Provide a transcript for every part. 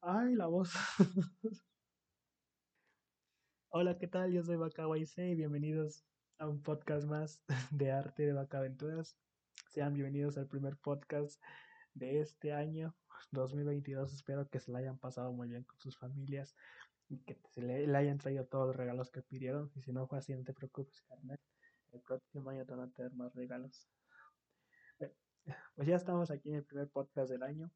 ¡Ay, la voz! Hola, ¿qué tal? Yo soy Vaca y bienvenidos a un podcast más de arte de Vaca Aventuras. Sean bienvenidos al primer podcast de este año 2022. Espero que se la hayan pasado muy bien con sus familias y que se le, hayan traído todos los regalos que pidieron. Y si no fue así, no te preocupes, carnal. El próximo año te van a tener más regalos. pues ya estamos aquí en el primer podcast del año.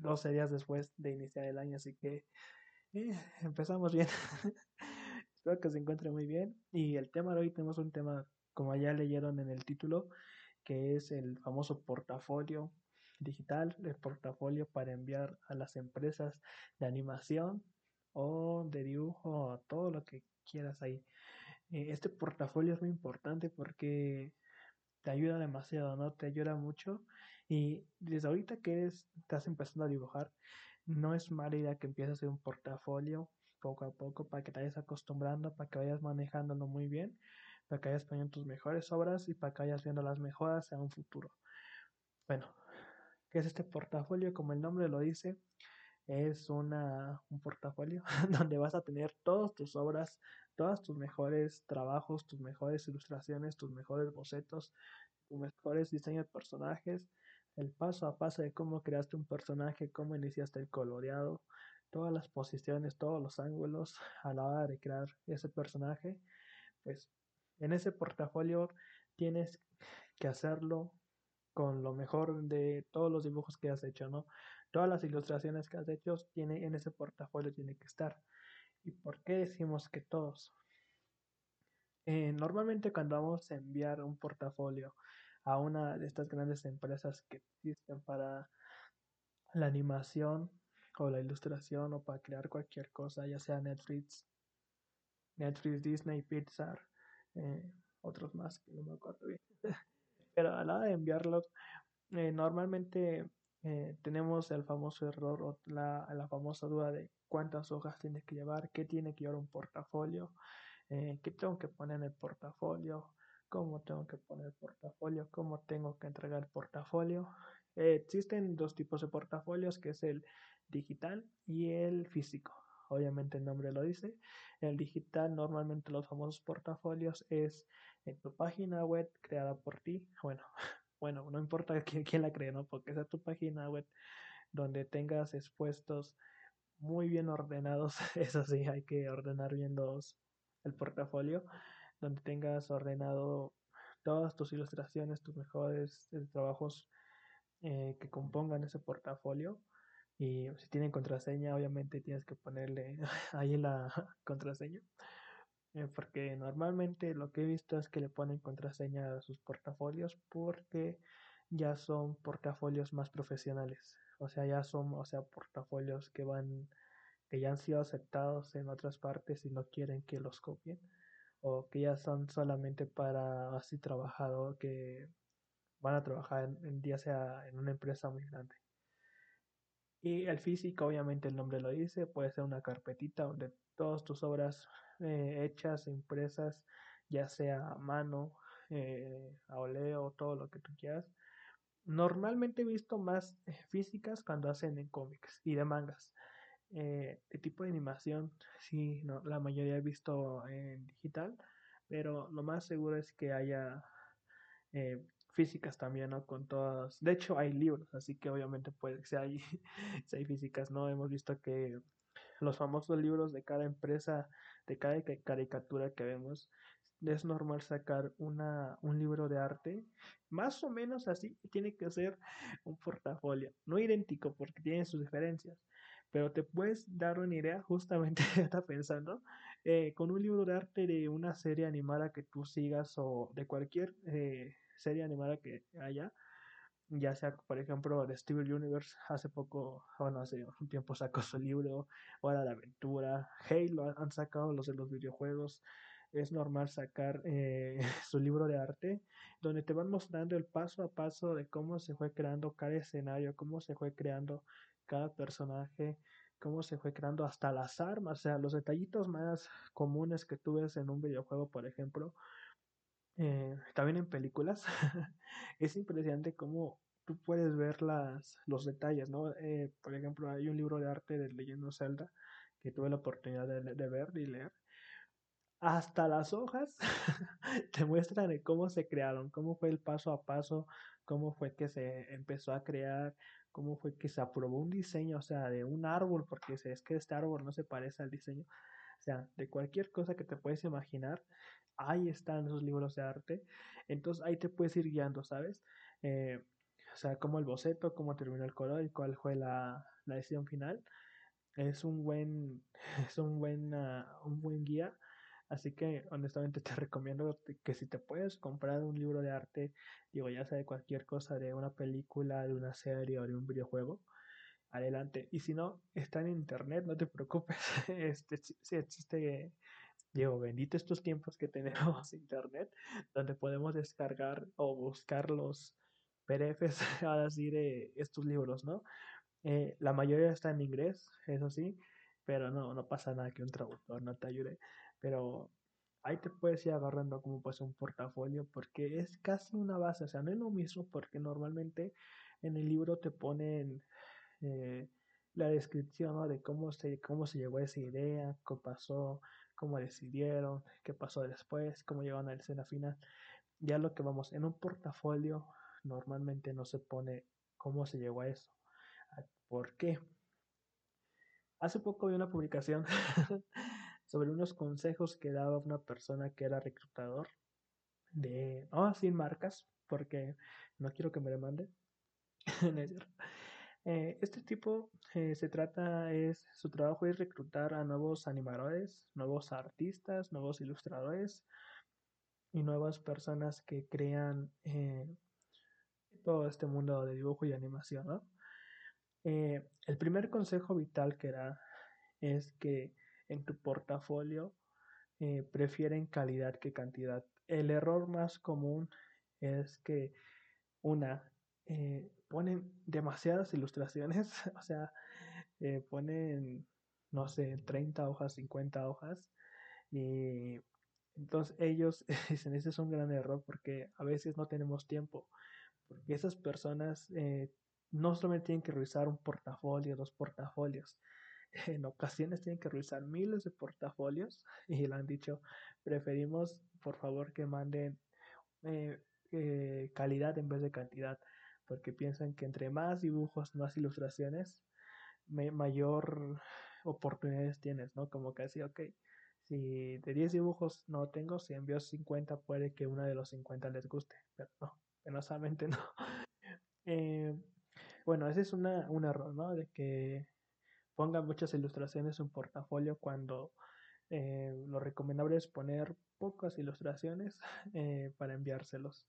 12 días después de iniciar el año, así que eh, empezamos bien. Espero que se encuentre muy bien. Y el tema de hoy tenemos un tema, como ya leyeron en el título, que es el famoso portafolio digital, el portafolio para enviar a las empresas de animación o de dibujo, todo lo que quieras ahí. Eh, este portafolio es muy importante porque te ayuda demasiado, ¿no? Te ayuda mucho. Y desde ahorita que estás empezando a dibujar, no es mala idea que empieces a hacer un portafolio poco a poco para que te vayas acostumbrando, para que vayas manejándolo muy bien, para que vayas poniendo tus mejores obras y para que vayas viendo las mejoras en un futuro. Bueno, ¿qué es este portafolio? Como el nombre lo dice, es una, un portafolio donde vas a tener todas tus obras, todos tus mejores trabajos, tus mejores ilustraciones, tus mejores bocetos, tus mejores diseños de personajes, el paso a paso de cómo creaste un personaje, cómo iniciaste el coloreado, todas las posiciones, todos los ángulos a la hora de crear ese personaje, pues en ese portafolio tienes que hacerlo con lo mejor de todos los dibujos que has hecho, ¿no? Todas las ilustraciones que has hecho tiene, en ese portafolio tiene que estar. ¿Y por qué decimos que todos? Eh, normalmente cuando vamos a enviar un portafolio a una de estas grandes empresas que existen para la animación o la ilustración o para crear cualquier cosa, ya sea Netflix, Netflix, Disney, Pixar, eh, otros más que no me acuerdo bien. Pero a la hora de enviarlos, eh, normalmente eh, tenemos el famoso error o la, la, famosa duda de cuántas hojas tiene que llevar, qué tiene que llevar un portafolio, eh, qué tengo que poner en el portafolio, cómo tengo que poner portafolio, cómo tengo que entregar portafolio. existen dos tipos de portafolios, que es el digital y el físico. Obviamente el nombre lo dice. El digital, normalmente los famosos portafolios es en tu página web creada por ti. Bueno, bueno, no importa quién, la cree, ¿no? Porque sea tu página web donde tengas expuestos muy bien ordenados. Eso sí, hay que ordenar bien los, el portafolio. Donde tengas ordenado todas tus ilustraciones, tus mejores eh, trabajos eh, que compongan ese portafolio. Y si tienen contraseña, obviamente tienes que ponerle ahí la contraseña. Eh, porque normalmente lo que he visto es que le ponen contraseña a sus portafolios porque ya son portafolios más profesionales. O sea, ya son, o sea, portafolios que van, que ya han sido aceptados en otras partes y no quieren que los copien. O que ya son solamente para así trabajador que van a trabajar en, sea en una empresa muy grande. Y el físico, obviamente el nombre lo dice, puede ser una carpetita donde todas tus obras eh, hechas, impresas, ya sea a mano, eh, a oleo, todo lo que tú quieras. Normalmente he visto más eh, físicas cuando hacen en cómics y de mangas. Eh, de tipo de animación, sí, no, la mayoría he visto en digital, pero lo más seguro es que haya eh, físicas también, ¿no? Con todas. De hecho, hay libros, así que obviamente puede que sea hay, si hay físicas, ¿no? Hemos visto que los famosos libros de cada empresa, de cada caricatura que vemos, es normal sacar una, un libro de arte, más o menos así, tiene que ser un portafolio, no idéntico porque tiene sus diferencias, pero te puedes dar una idea, justamente está pensando, eh, con un libro de arte de una serie animada que tú sigas o de cualquier eh, serie animada que haya, ya sea, por ejemplo, de Steven Universe, hace poco, bueno, hace un tiempo sacó su libro, Hora de Aventura, Halo han sacado los de los videojuegos, es normal sacar eh, su libro de arte, donde te van mostrando el paso a paso de cómo se fue creando cada escenario, cómo se fue creando cada personaje, cómo se fue creando hasta las armas, o sea, los detallitos más comunes que tú ves en un videojuego, por ejemplo, eh, también en películas, es impresionante cómo tú puedes ver las, los detalles, ¿no? Eh, por ejemplo, hay un libro de arte de Leyendo Zelda que tuve la oportunidad de, de ver y leer. Hasta las hojas te muestran cómo se crearon, cómo fue el paso a paso, cómo fue que se empezó a crear, cómo fue que se aprobó un diseño, o sea, de un árbol, porque es que este árbol no se parece al diseño, o sea, de cualquier cosa que te puedes imaginar, ahí están esos libros de arte, entonces ahí te puedes ir guiando, ¿sabes? Eh, o sea, como el boceto, cómo terminó el color y cuál fue la, la decisión final. Es un buen, es un buen, uh, un buen guía. Así que honestamente te recomiendo que si te puedes comprar un libro de arte, digo, ya sea de cualquier cosa, de una película, de una serie o de un videojuego, adelante. Y si no, está en internet, no te preocupes. Este, sí existe, digo, bendito estos tiempos que tenemos internet, donde podemos descargar o buscar los PDFs, así de estos libros, ¿no? Eh, la mayoría está en inglés, eso sí, pero no, no pasa nada que un traductor no te ayude. Pero ahí te puedes ir agarrando como pues un portafolio porque es casi una base, o sea, no es lo mismo porque normalmente en el libro te ponen eh, la descripción de cómo se, cómo se llegó a esa idea, qué pasó, cómo decidieron, qué pasó después, cómo llegaron a la escena final. Ya lo que vamos, en un portafolio normalmente no se pone cómo se llegó a eso. ¿Por qué? Hace poco vi una publicación sobre unos consejos que daba una persona que era reclutador de, oh, sin marcas, porque no quiero que me demande. eh, este tipo eh, se trata, es, su trabajo es reclutar a nuevos animadores, nuevos artistas, nuevos ilustradores y nuevas personas que crean eh, todo este mundo de dibujo y animación, ¿no? Eh, el primer consejo vital que da es que en tu portafolio eh, prefieren calidad que cantidad. El error más común es que una eh, ponen demasiadas ilustraciones, o sea, eh, ponen, no sé, 30 hojas, 50 hojas, y entonces ellos dicen, ese es un gran error porque a veces no tenemos tiempo, porque esas personas no solamente tienen que revisar un portafolio, dos portafolios, en ocasiones tienen que revisar miles de portafolios y le han dicho, preferimos por favor que manden eh, eh, calidad en vez de cantidad, porque piensan que entre más dibujos, más ilustraciones, mayor oportunidades tienes, ¿no? Como que así, ok, si de 10 dibujos no tengo, si envío 50 puede que una de los 50 les guste, pero no, penosamente no. Eh, bueno, ese es una, un error, ¿no? De que pongan muchas ilustraciones en un portafolio cuando eh, lo recomendable es poner pocas ilustraciones eh, para enviárselos.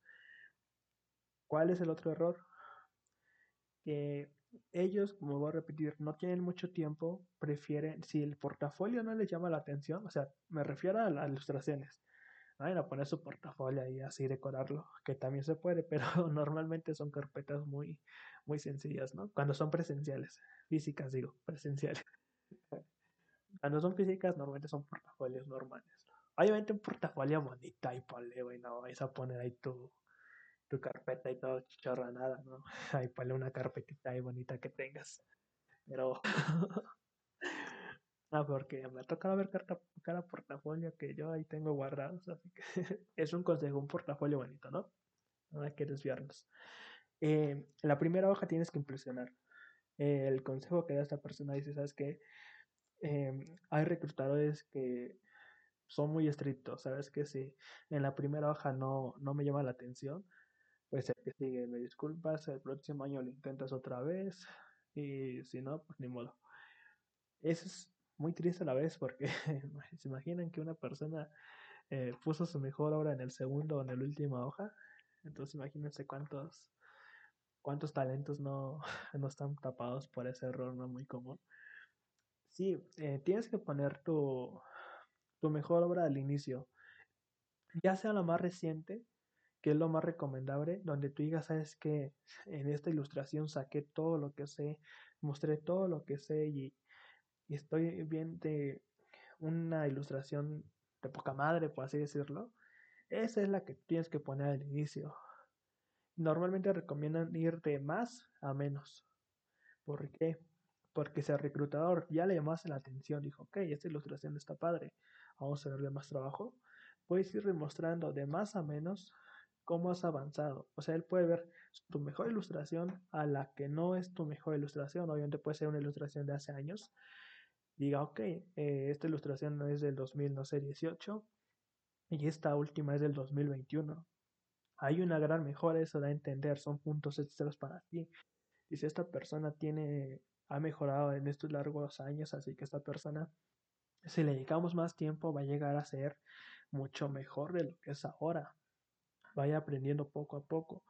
¿Cuál es el otro error? Que ellos, como voy a repetir, no tienen mucho tiempo, prefieren, si el portafolio no les llama la atención, o sea, me refiero a las ilustraciones, vayan a poner su portafolio y así decorarlo, que también se puede, pero normalmente son carpetas muy, muy sencillas, ¿no? Cuando son presenciales, físicas digo, presenciales. Cuando son físicas, normalmente son portafolios normales. Obviamente un portafolio bonito y ponle, güey, no vais a poner ahí tu, tu carpeta y todo nada, ¿no? Ahí ponle una carpetita ahí bonita que tengas. Pero... Ah, porque me ha tocado ver cada, cada portafolio que yo ahí tengo guardados, así que es un consejo, un portafolio bonito, ¿no? No hay que desviarnos. Eh, la primera hoja tienes que impresionar. Eh, el consejo que da esta persona dice, ¿sabes qué? Eh, hay reclutadores que son muy estrictos, ¿sabes? Que si en la primera hoja no, no me llama la atención, pues el que sigue, me disculpas, el próximo año lo intentas otra vez y si no, pues ni modo. Eso es muy triste a la vez porque se imaginan que una persona eh, puso su mejor obra en el segundo o en la última hoja. Entonces imagínense cuántos cuántos talentos no, no están tapados por ese error no muy común. Sí, eh, tienes que poner tu, tu mejor obra al inicio, ya sea la más reciente, que es lo más recomendable, donde tú digas, sabes que en esta ilustración saqué todo lo que sé, mostré todo lo que sé y, y estoy bien de una ilustración de poca madre, por así decirlo. Esa es la que tienes que poner al inicio. normalmente recomiendan ir de más a menos. ¿Por qué? Porque si al reclutador ya le llamaste la atención, dijo, ok, esta ilustración está padre, vamos a darle más trabajo, puedes ir demostrando de más a menos cómo has avanzado. O sea, él puede ver tu mejor ilustración a la que no es tu mejor ilustración. Obviamente puede ser una ilustración de hace años. Diga, ok, eh, esta ilustración es del 2000, no sé, 18 y esta última es del 2021. Hay una gran mejora, eso da a entender, son puntos extras para ti. Si esta persona tiene, ha mejorado en estos largos años, así que esta persona, si le dedicamos más tiempo, va a llegar a ser mucho mejor de lo que es ahora. Vaya aprendiendo poco a poco.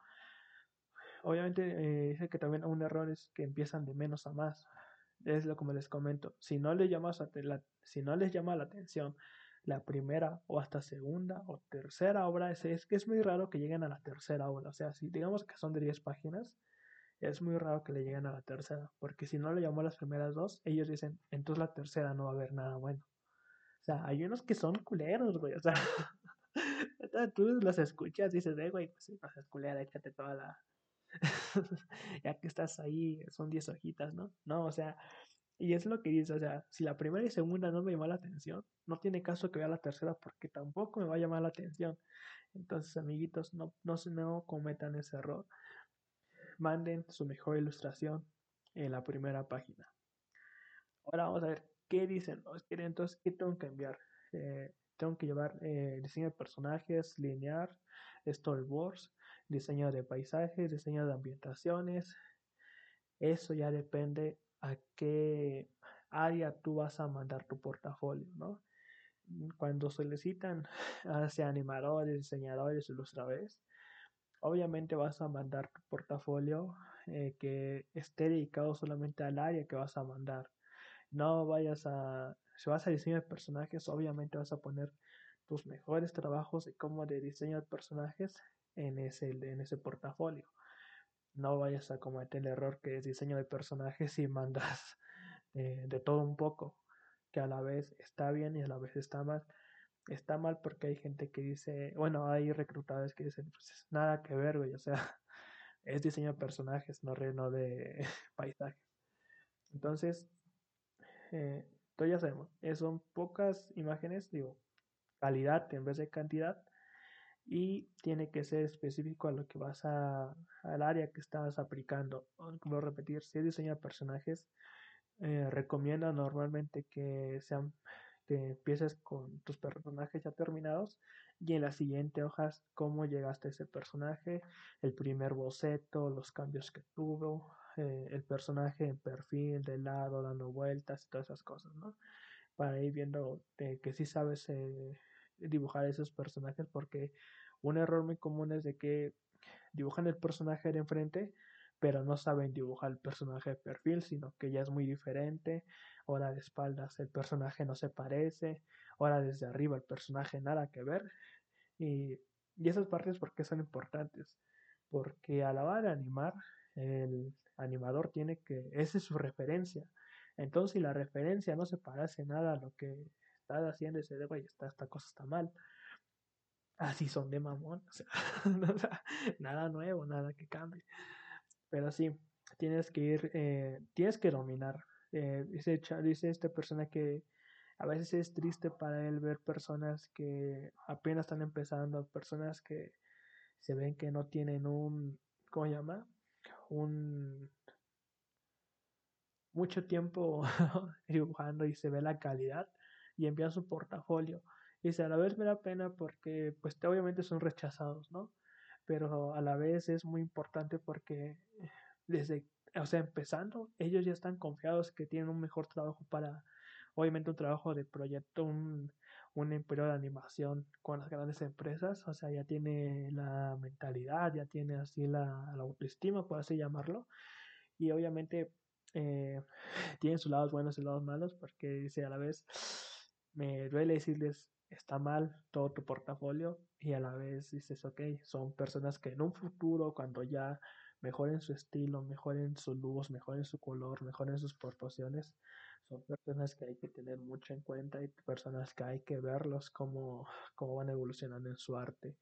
Obviamente, eh, dice que también un error es que empiezan de menos a más. Es lo como les comento. Si no les, llamas la, si no les llama la atención la primera o hasta segunda o tercera obra, es, es que es muy raro que lleguen a la tercera obra. O sea, si digamos que son de 10 páginas, es muy raro que le lleguen a la tercera. Porque si no le llamó las primeras dos, ellos dicen, entonces la tercera no va a haber nada bueno. O sea, hay unos que son culeros, güey. O sea, tú los escuchas y dices, eh, güey, pues sí, no culera, échate toda la. ya que estás ahí, son 10 hojitas, ¿no? No, o sea, y es lo que dice, o sea, si la primera y segunda no me llama la atención, no tiene caso que vea la tercera porque tampoco me va a llamar la atención. Entonces, amiguitos, no, no, cometan ese error. Manden su mejor ilustración en la primera página. Ahora vamos a ver qué dicen. Entonces, ¿qué tengo que enviar? Eh, tengo que llevar eh, diseño de personajes, linear, storyboards, diseño de paisajes, diseño de ambientaciones. Eso ya depende a qué área tú vas a mandar tu portafolio, ¿no? Cuando solicitan animadores, diseñadores, ilustradores, obviamente vas a mandar tu portafolio eh, que esté dedicado solamente al área que vas a mandar. No vayas a, si vas a diseño de personajes, obviamente vas a poner tus mejores trabajos y como de diseño de personajes en ese, en ese portafolio no vayas a cometer el error que es diseño de personajes y mandas eh, de todo un poco, que a la vez está bien y a la vez está mal. Está mal porque hay gente que dice, bueno, hay reclutadores que dicen, pues nada que ver, güey, o sea, es diseño de personajes, no, no de paisajes. Entonces, eh, ya sabemos, eh, son pocas imágenes, digo, calidad en vez de cantidad, y tiene que ser específico a lo que vas a al área que estás aplicando. Como repetir, si de personajes, eh, recomienda normalmente que sean que empieces con tus personajes ya terminados y en la siguiente hojas cómo llegaste a ese personaje, el primer boceto, los cambios que tuvo, eh, el personaje en perfil, de lado, dando vueltas y todas esas cosas, ¿no? Para ir viendo eh, que sí sabes eh, dibujar esos personajes porque un error muy común es de que dibujan el personaje de enfrente pero no saben dibujar el personaje de perfil, sino que ya es muy diferente. Ahora de espaldas el personaje no se parece, ahora desde arriba el personaje nada que ver. Y, y esas partes, ¿por qué son importantes? Porque a la hora de animar, el animador tiene que, esa es su referencia. Entonces, si la referencia no se parece nada a lo que estás haciendo, ese de, güey, esta, cosa está mal. Así son de mamón, o sea, nada nuevo, nada que cambie. Pero sí, tienes que ir, eh, tienes que dominar. Eh, dice, dice esta persona que a veces es triste para él ver personas que apenas están empezando, personas que se ven que no tienen un, ¿cómo se llama? Un mucho tiempo dibujando y se ve la calidad y envían su portafolio. Y a la vez me da pena porque pues obviamente son rechazados, ¿no? Pero a la vez es muy importante porque desde, o sea, empezando, ellos ya están confiados que tienen un mejor trabajo para, obviamente un trabajo de proyecto, un, un imperio de animación con las grandes empresas, o sea, ya tiene la mentalidad, ya tiene así la, autoestima, por así llamarlo, y obviamente eh, tienen sus lados buenos y lados malos, porque dice a la vez, me duele decirles, está mal todo tu portafolio, y a la vez dices, ok, son personas que en un futuro, cuando ya mejoren su estilo, mejoren su luz, mejoren su color, mejoren sus proporciones, son personas que hay que tener mucho en cuenta y personas que hay que verlos cómo, cómo van evolucionando en su arte.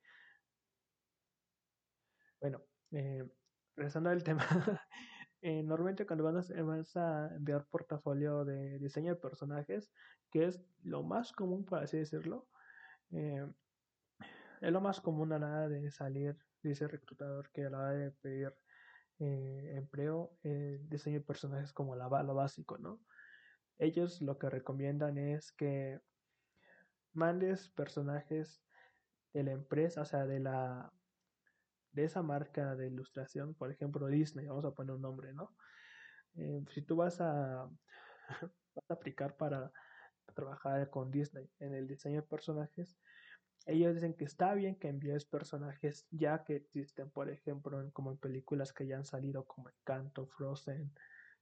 Bueno, eh, regresando al tema, eh, normalmente cuando vas a, vas a enviar portafolio de diseño de personajes, que es lo más común, por así decirlo, eh, es lo más común a la de salir, dice el reclutador, que a la hora de pedir eh, empleo, diseño de personajes como la, lo básico, ¿no? Ellos lo que recomiendan es que mandes personajes de la empresa, o sea, de la de esa marca de ilustración, por ejemplo Disney, vamos a poner un nombre, ¿no? Eh, si tú vas a, aplicar para trabajar con Disney en el diseño de personajes, ellos dicen que está bien que envíes personajes ya que existen, por ejemplo, en, como en películas que ya han salido como Encanto, Frozen,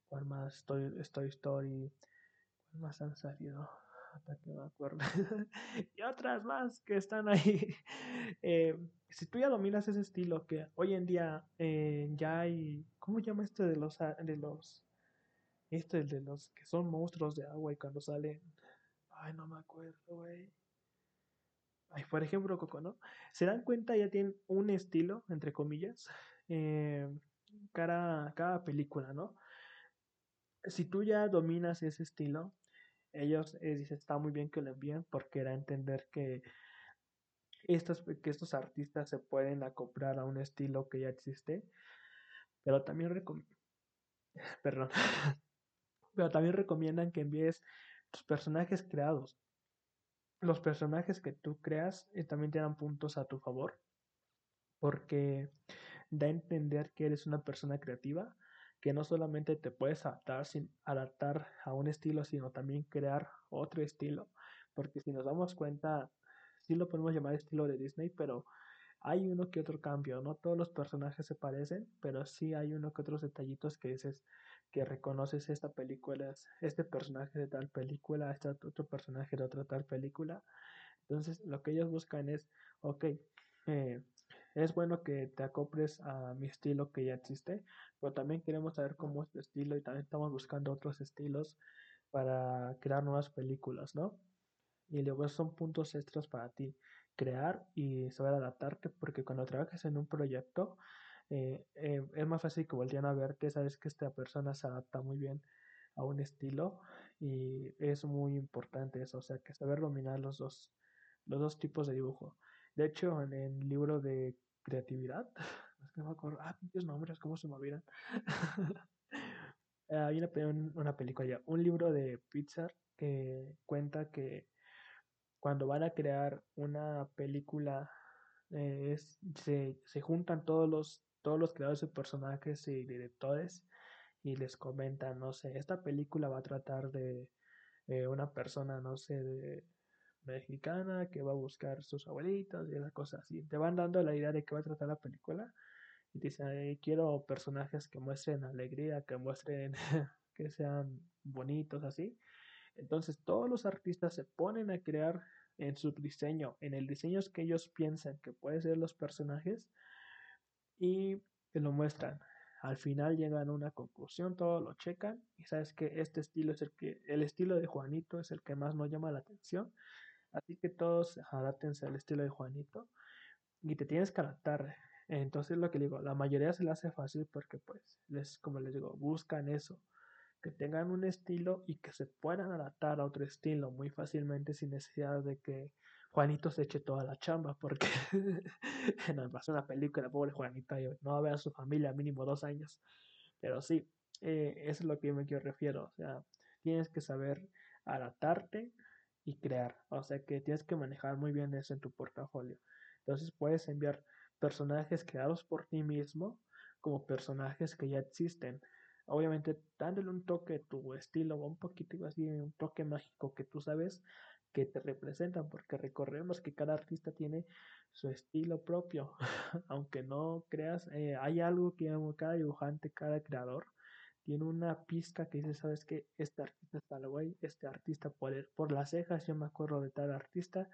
cuál más, Toy, Toy Story, cuál más han salido, me acuerdo, y otras más que están ahí. Eh, si tú ya dominas ese estilo, que hoy en día eh, ya hay, ¿cómo llama este de los, de los, este de los que son monstruos de agua y cuando salen, ay, no me acuerdo, güey Ay, por ejemplo, Coco, ¿no? Se dan cuenta, ya tienen un estilo, entre comillas, eh, cada película, ¿no? Si tú ya dominas ese estilo, ellos eh, dicen, está muy bien que lo envíen porque era entender que estos, que estos artistas se pueden acoplar a un estilo que ya existe, pero también perdón, pero también recomiendan que envíes tus personajes creados. Los personajes que tú creas eh, también te dan puntos a tu favor porque da a entender que eres una persona creativa que no solamente te puedes adaptar sin adaptar a un estilo sino también crear otro estilo porque si nos damos cuenta sí lo podemos llamar estilo de Disney pero hay uno que otro cambio no todos los personajes se parecen pero sí hay uno que otros detallitos que dices que reconoces esta película, este personaje de tal película, este otro personaje de otra tal película. Entonces, lo que ellos buscan es, ok, eh, es bueno que te acoples a mi estilo que ya existe, pero también queremos saber cómo es tu estilo y también estamos buscando otros estilos para crear nuevas películas, ¿no? Y luego son puntos extras para ti, crear y saber adaptarte, porque cuando trabajas en un proyecto, eh, eh, es más fácil que volteen a verte, sabes que esta persona se adapta muy bien a un estilo y es muy importante eso, o sea, que saber dominar los dos, los dos tipos de dibujo. De hecho, en el libro de creatividad, es que no me acuerdo, ah, pinches nombres, ¿cómo se me olvidan? Hay una, una película ya, un libro de Pixar que cuenta que cuando van a crear una película eh, es, se, se juntan todos los todos los creadores de personajes y directores y les comentan, no sé, esta película va a tratar de eh, una persona, no sé, de mexicana que va a buscar sus abuelitos y esas cosas así. Te van dando la idea de qué va a tratar la película y te dicen, quiero personajes que muestren alegría, que muestren que sean bonitos así. Entonces todos los artistas se ponen a crear en su diseño, en el diseño que ellos piensan que pueden ser los personajes y te lo muestran. Al final llegan a una conclusión, todos lo checan y sabes que este estilo es el que, el estilo de Juanito es el que más nos llama la atención. Así que todos adaptense al estilo de Juanito y te tienes que adaptar. Entonces lo que digo, la mayoría se le hace fácil porque pues, les, como les digo, buscan eso, que tengan un estilo y que se puedan adaptar a otro estilo muy fácilmente sin necesidad de que Juanito se eche toda la chamba porque no, pasó una película, pobre Juanito, no va a ver a su familia mínimo dos años. Pero sí, eh, eso es lo que yo me quiero refiero. O sea, tienes que saber adaptarte y crear. O sea que tienes que manejar muy bien eso en tu portafolio. Entonces puedes enviar personajes creados por ti mismo como personajes que ya existen. Obviamente dándole un toque tu estilo, un poquito así, un toque mágico que tú sabes que te representan, porque recordemos que cada artista tiene su estilo propio, aunque no creas, eh, hay algo que cada dibujante, cada creador tiene una pista que dice, sabes que este artista está guay, este artista por, por las cejas, yo me acuerdo de tal artista,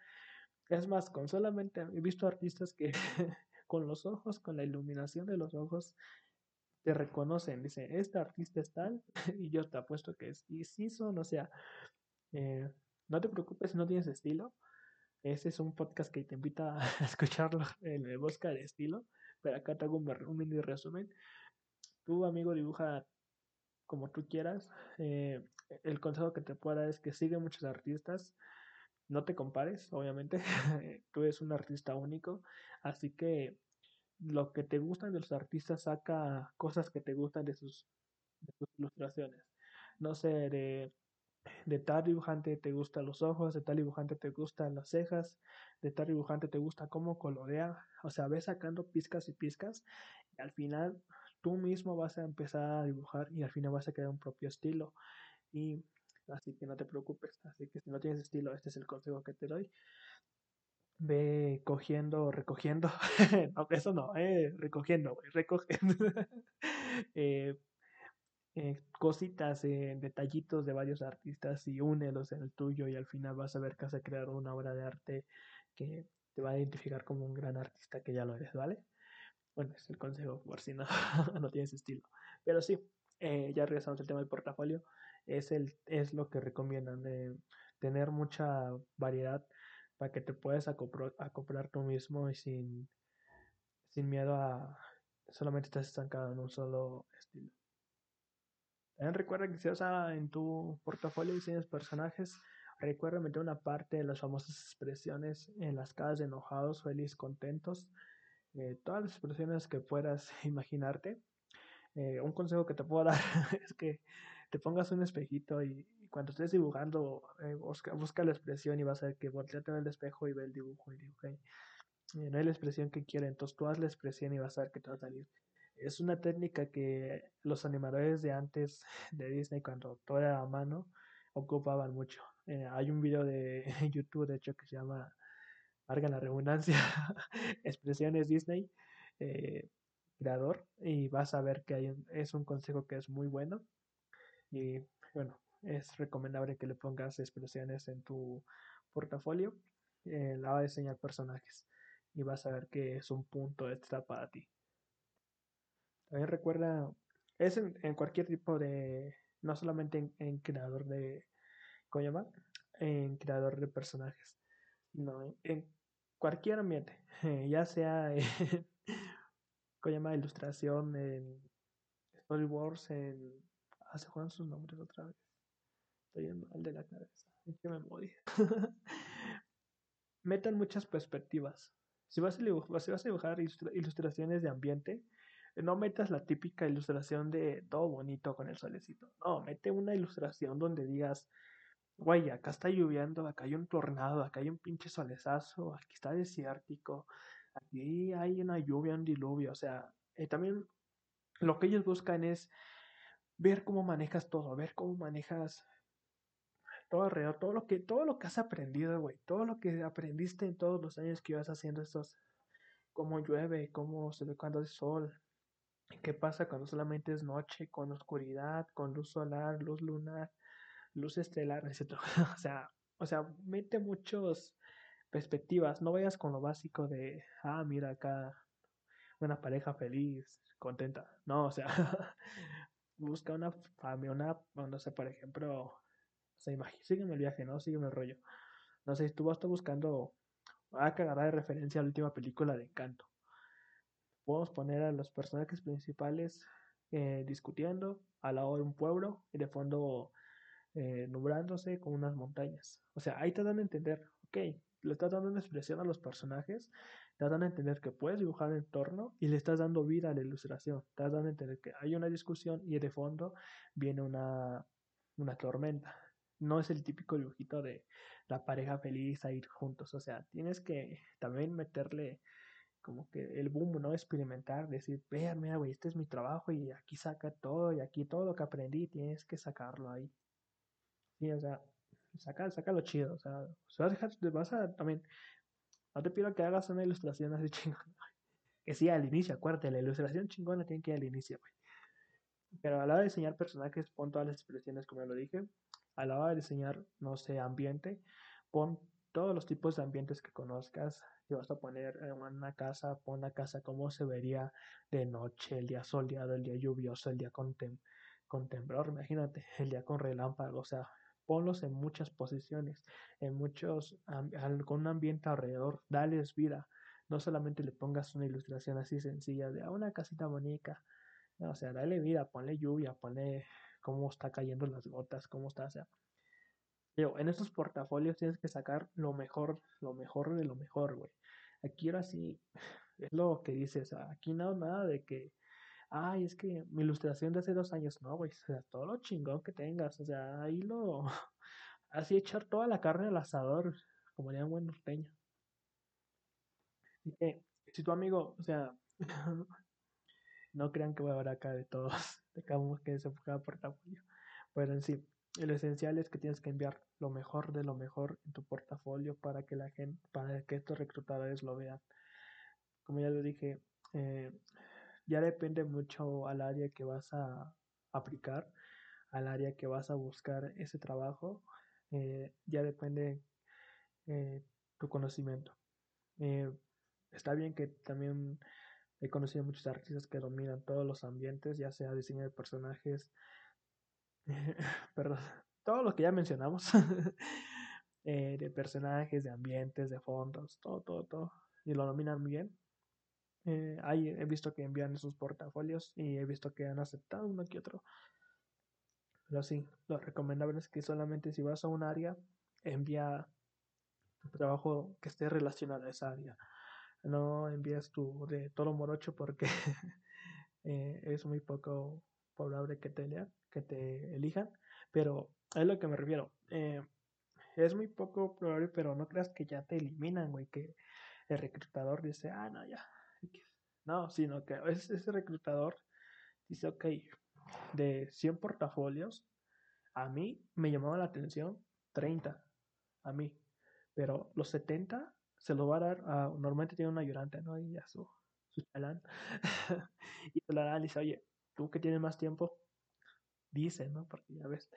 es más, con solamente he visto artistas que con los ojos, con la iluminación de los ojos, te reconocen, dice, este artista es tal, y yo te apuesto que es, y sí son, o sea, eh, no te preocupes si no tienes estilo. Ese es un podcast que te invita a escucharlo en el bosque de estilo. pero acá te hago un, mini resumen. Tu amigo dibuja como tú quieras. Eh, el consejo que te puedo dar es que sigue muchos artistas. No te compares, obviamente. tú eres un artista único. Así que lo que te gustan de los artistas saca cosas que te gustan de sus, ilustraciones. No sé, de de tal dibujante te gustan los ojos, de tal dibujante te gustan las cejas, de tal dibujante te gusta cómo colorea, o sea, ves sacando pizcas y pizcas y al final tú mismo vas a empezar a dibujar y al final vas a crear un propio estilo y así que no te preocupes, así que si no tienes estilo, este es el consejo que te doy. Ve cogiendo, recogiendo, no, eso no, eh, recogiendo, recogiendo. eh, eh, cositas, eh, detallitos de varios artistas y únelos en el tuyo y al final vas a ver que vas a crear una obra de arte que te va a identificar como un gran artista que ya lo eres, ¿vale? Bueno, es el consejo por si no, no tienes estilo. Pero sí, eh, ya regresamos al tema del portafolio. Es, el, es lo que recomiendan, de tener mucha variedad para que te puedas acoplar, tú mismo y sin, sin miedo a solamente estás estancado en un solo estilo. Recuerda que si vas en tu portafolio diseñas personajes, recuerda meter una parte de las famosas expresiones en las caras de enojados, felices, contentos, eh, todas las expresiones que puedas imaginarte. Eh, un consejo que te puedo dar es que te pongas un espejito y, cuando estés dibujando, eh, busca, la expresión y vas a ver que volteate en el espejo y ve el dibujo y dibuja. no hay la expresión que quiere, entonces tú haz la expresión y vas a ver que te va a salir es una técnica que los animadores de antes de Disney, cuando todo era a mano, ocupaban mucho. Eh, hay un video de YouTube, de hecho, que se llama, Arga la redundancia, Expresiones Disney, eh, creador, y vas a ver que hay es un consejo que es muy bueno. Y bueno, es recomendable que le pongas expresiones en tu portafolio. Eh, la va a diseñar personajes y vas a ver que es un punto extra para ti. También recuerda, es en, cualquier tipo de, no solamente en, creador de, ¿cómo llama? En creador de personajes, no, en cualquier ambiente, ya sea, en, ¿cómo llama? Ilustración, en storyboards, en, ah, se juegan sus nombres otra vez, estoy en mal de la cabeza, es que me morí. Metan muchas perspectivas. Si vas a, si vas a dibujar ilustraciones de ambiente, no metas la típica ilustración de todo bonito con el solecito. No, mete una ilustración donde digas, güey, acá está lloviendo, acá hay un tornado, acá hay un pinche solezazo, aquí está desértico, aquí hay una lluvia, un diluvio. O sea, eh, también lo que ellos buscan es ver cómo manejas todo, ver cómo manejas todo alrededor, todo lo que, todo lo que has aprendido, güey, todo lo que aprendiste en todos los años que ibas haciendo estos, cómo llueve, cómo se ve cuando hay sol, ¿Qué pasa cuando solamente es noche, con oscuridad, con luz solar, luz lunar, luz estelar, etc. o sea, o sea, mete muchas perspectivas. No vayas con lo básico de, ah, mira acá una pareja feliz, contenta. No, o sea, busca una familia, una, no sé, por ejemplo, o sea, sígueme el viaje, ¿no? Sígueme el rollo. No sé, si tú vas buscando, a que agarrar de referencia a la última película de Encanto podemos poner a los personajes principales eh, discutiendo al lado de un pueblo y de fondo eh, nublándose con unas montañas. O sea, ahí te dan a entender, ok, le estás dando una expresión a los personajes, te dan a entender que puedes dibujar el entorno y le estás dando vida a la ilustración. Te dan a entender que hay una discusión y de fondo viene una, una tormenta. No es el típico dibujito de la pareja feliz a ir juntos. O sea, tienes que también meterle como que el boom, ¿no? Experimentar, decir, vean, mira, güey, este es mi trabajo y aquí saca todo y aquí todo lo que aprendí tienes que sacarlo ahí. Sí, o sea, saca, saca lo chido, o sea, dejar, vas a también, no te pido que hagas una ilustración así chingona, que sí, al inicio, acuérdate, la ilustración chingona tiene que ir al inicio. Pero a la hora de diseñar personajes, pon todas las expresiones como lo dije. A la hora de diseñar, no sé, ambiente, pon todos los tipos de ambientes que conozcas, si vas a poner en una casa, pon la casa como se vería de noche, el día soleado, el día lluvioso, el día con, con temblor, imagínate, el día con relámpago, o sea, ponlos en muchas posiciones, en muchos, con un ambiente alrededor, dales vida, no solamente le pongas una ilustración así sencilla de a una casita bonita. No, o sea, dale vida, ponle lluvia, ponle cómo está cayendo las gotas, cómo está, o sea. en estos portafolios tienes que sacar lo mejor, lo mejor de lo mejor, güey. Aquí ahora sí, es lo que dices, aquí no nada de que, ay, es que mi ilustración de hace dos años, no, güey, o sea, todo lo chingón que tengas, o sea, ahí lo, así echar toda la carne al asador, como un buen norteño. si tu amigo, o sea, no crean que voy a hablar acá de todos, de cada que se enfoca portafolio, pero en sí, lo esencial es que tienes que enviar lo mejor de lo mejor en tu portafolio para que la gente, para que estos reclutadores lo vean. Como ya lo dije, eh, ya depende mucho al área que vas a aplicar, al área que vas a buscar ese trabajo, eh, ya depende eh, tu conocimiento. está bien que también he conocido muchos artistas que dominan todos los ambientes, ya sea diseño de personajes, perdón, todo lo que ya mencionamos, eh, de personajes, de ambientes, de fondos, todo, todo, todo, y lo dominan bien. Eh, he visto que envían sus portafolios y he visto que han aceptado uno que otro. Pero sí, lo recomendable es que solamente si vas a un área, envía tu trabajo que esté relacionado a esa área. No envías tu de todo morocho porque eh, es muy poco probable que te lean que te elijan, pero es lo que me refiero. Eh, es muy poco probable, pero no creas que ya te eliminan, güey, que el reclutador dice, ah, no, ya. No, sino que ese reclutador dice, ok, de 100 portafolios, a mí me llamaba la atención 30, a mí, pero los 70 se lo va a dar a, normalmente tiene una ayudante, ¿no? Y a su, su y se lo dará y dice, oye, tú que tienes más tiempo, dice, ¿no? Porque ya ves,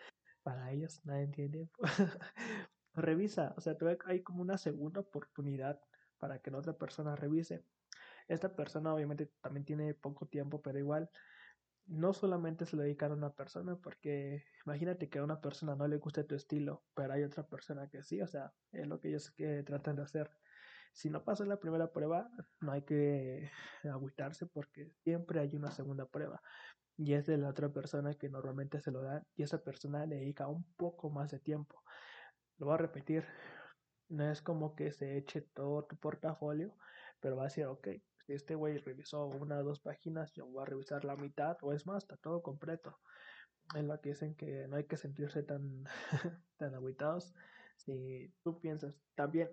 para ellos nadie entiende. Revisa, o sea, hay como una segunda oportunidad para que la otra persona revise. Esta persona obviamente también tiene poco tiempo, pero igual no solamente se lo dedican a una persona, porque imagínate que a una persona no le guste tu estilo, pero hay otra persona que sí, o sea, es lo que ellos que tratan de hacer. Si no pasa la primera prueba, no hay que agüitarse porque siempre hay una segunda prueba y es de la otra persona que normalmente se lo da y esa persona le dedica un poco más de tiempo. Lo voy a repetir, no es como que se eche todo tu portafolio, pero va a decir, ok, este güey revisó una o dos páginas, yo voy a revisar la mitad o es más, está todo completo. Es lo que dicen que no hay que sentirse tan, tan aguitados. Si tú piensas, también,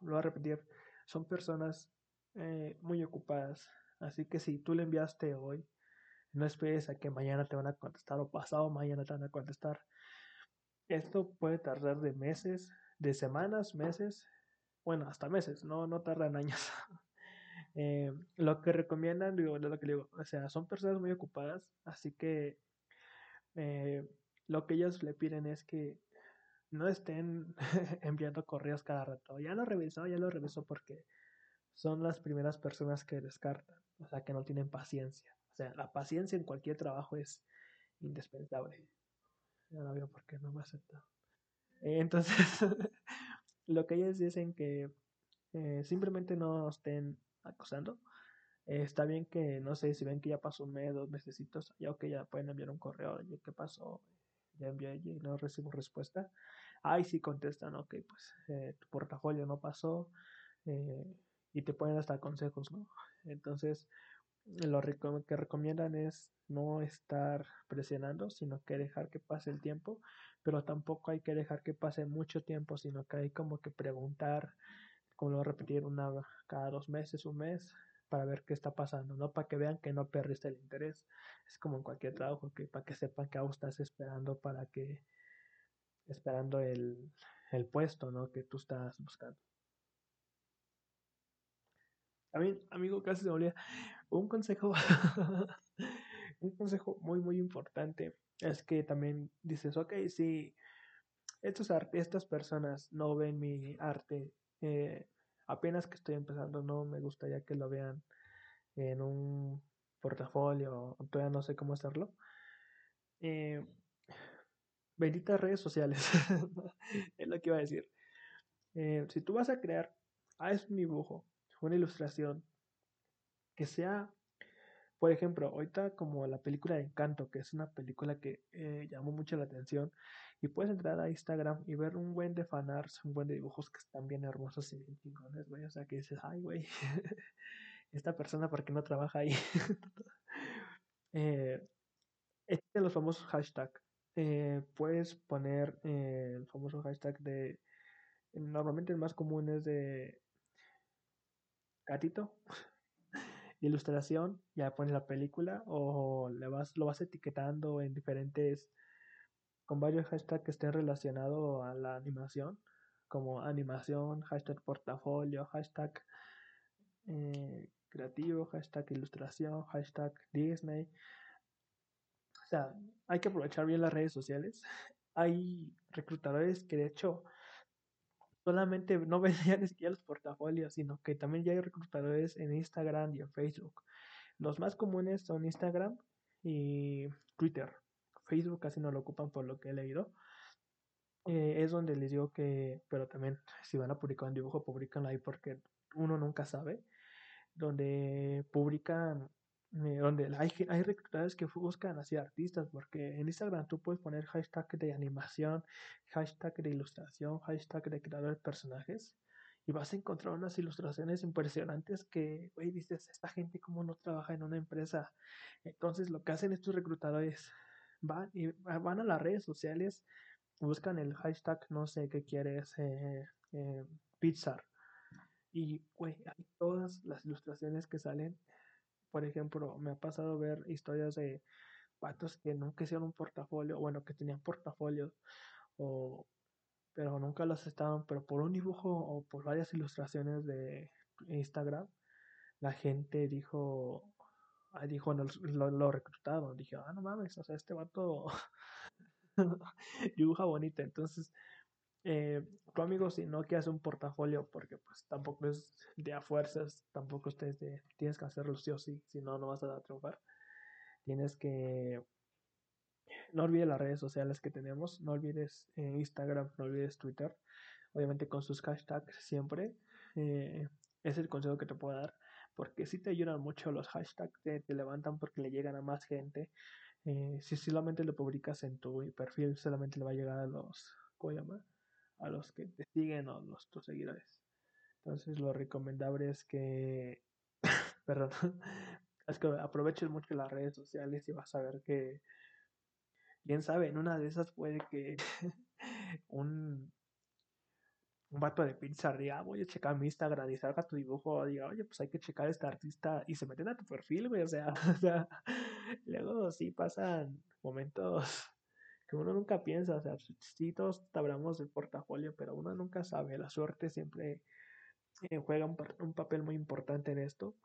lo voy a repetir, son personas eh, muy ocupadas. Así que si tú le enviaste hoy no esperes a que mañana te van a contestar o pasado mañana te van a contestar. Esto puede tardar de meses, de semanas, meses, bueno, hasta meses, no, no tardan años. Eh, lo que recomiendan, digo, lo que digo, o sea, son personas muy ocupadas, así que eh, lo que ellos le piden es que no estén enviando correos cada rato. Ya lo revisó, ya lo revisó porque son las primeras personas que descartan, o sea, que no tienen paciencia la paciencia en cualquier trabajo es indispensable. Ya no veo por qué no me acepta. entonces, lo que ellos dicen que eh, simplemente no estén acosando. Eh, está bien que, no sé, si ven que ya pasó un mes, dos meses, ya que ya pueden enviar un correo, oye, ¿qué pasó? Ya envié y no recibo respuesta. Ahí sí contestan, ok, pues eh, tu portafolio no pasó y te pueden hasta consejos, ¿no? Entonces, lo que recomiendan es no estar presionando, sino que dejar que pase el tiempo, pero tampoco hay que dejar que pase mucho tiempo, sino que hay como que preguntar, como lo repetir una cada dos meses, un mes, para ver qué está pasando, no para que vean que no perdiste el interés. Es como en cualquier trabajo, que para que sepan que aún estás esperando para que esperando el, el puesto, ¿no? Que tú estás buscando. A mí, amigo, casi se olvida. Un consejo, un consejo muy, muy importante es que también dices, ok, si estos estas personas no ven mi arte, eh, apenas que estoy empezando, no me gustaría que lo vean en un portafolio, todavía no sé cómo hacerlo. Eh, benditas redes sociales, es lo que iba a decir. Eh, si tú vas a crear, haz un dibujo, una ilustración que sea, por ejemplo, ahorita como la película de Encanto, que es una película que eh, llamó mucho la atención, y puedes entrar a Instagram y ver un buen de fanarts, un buen de dibujos que están bien hermosos y bien chingones, güey, o sea que dices, ay, güey, esta persona, ¿por qué no trabaja ahí? este los famosos hashtags. Eh, puedes poner el famoso hashtag de. Normalmente el más común es de gatito, ilustración, ya pones la película o le vas, lo vas etiquetando en diferentes. con varios hashtags que estén relacionados a la animación, como animación, hashtag portafolio, hashtag eh, creativo, hashtag ilustración, hashtag Disney sea, hay que aprovechar bien las redes sociales. Hay reclutadores que de hecho solamente no ven ya ni siquiera los portafolios, sino que también ya hay reclutadores en Instagram y en Facebook. Los más comunes son Instagram y Twitter. Facebook casi no lo ocupan por lo que he leído. Eh, es donde les digo que, pero también si van a publicar un dibujo, publican ahí porque uno nunca sabe. Donde publican donde hay, hay reclutadores que buscan así artistas, porque en Instagram tú puedes poner hashtag de animación, hashtag de ilustración, hashtag de creador de personajes, y vas a encontrar unas ilustraciones impresionantes que, güey, dices, esta gente como no trabaja en una empresa. Entonces lo que hacen estos reclutadores, van, y van a las redes sociales, buscan el hashtag, no sé qué quieres, eh, eh, Pixar. Y, güey, hay todas las ilustraciones que salen por ejemplo, me ha pasado ver historias de patos que nunca hicieron un portafolio, bueno, que tenían portafolios, o, pero nunca los estaban, pero por un dibujo o por varias ilustraciones de Instagram, la gente dijo, ah, dijo, lo, lo, reclutaron, dije, ah, no mames, o sea, este vato dibuja bonito, entonces eh, tu amigo si no quieres un portafolio porque pues tampoco es de a fuerzas, tampoco ustedes tienes que hacerlo sí si no, no vas a triunfar. Tienes que... No olvides las redes sociales que tenemos, no olvides eh, Instagram, no olvides Twitter, obviamente con sus hashtags siempre. Eh, es el consejo que te puedo dar, porque si te ayudan mucho los hashtags, te, levantan porque le llegan a más gente. Eh, si solamente lo publicas en tu perfil, solamente le va a llegar a los, ¿cómo llama? A los que te siguen o los tus seguidores. Entonces lo recomendable es que, perdón, es que aproveches mucho las redes sociales y vas a ver que, quién sabe, en una de esas puede que un, un vato de pizza diga, voy a checar mi Instagram y salga tu dibujo, diga, oye, pues hay que checar a este artista y se meten a tu perfil, güey, o sea, o sea, luego sí pasan momentos que uno nunca piensa, o sea, sí todos hablamos del portafolio, pero uno nunca sabe, la suerte siempre eh, juega un, papel muy importante en esto,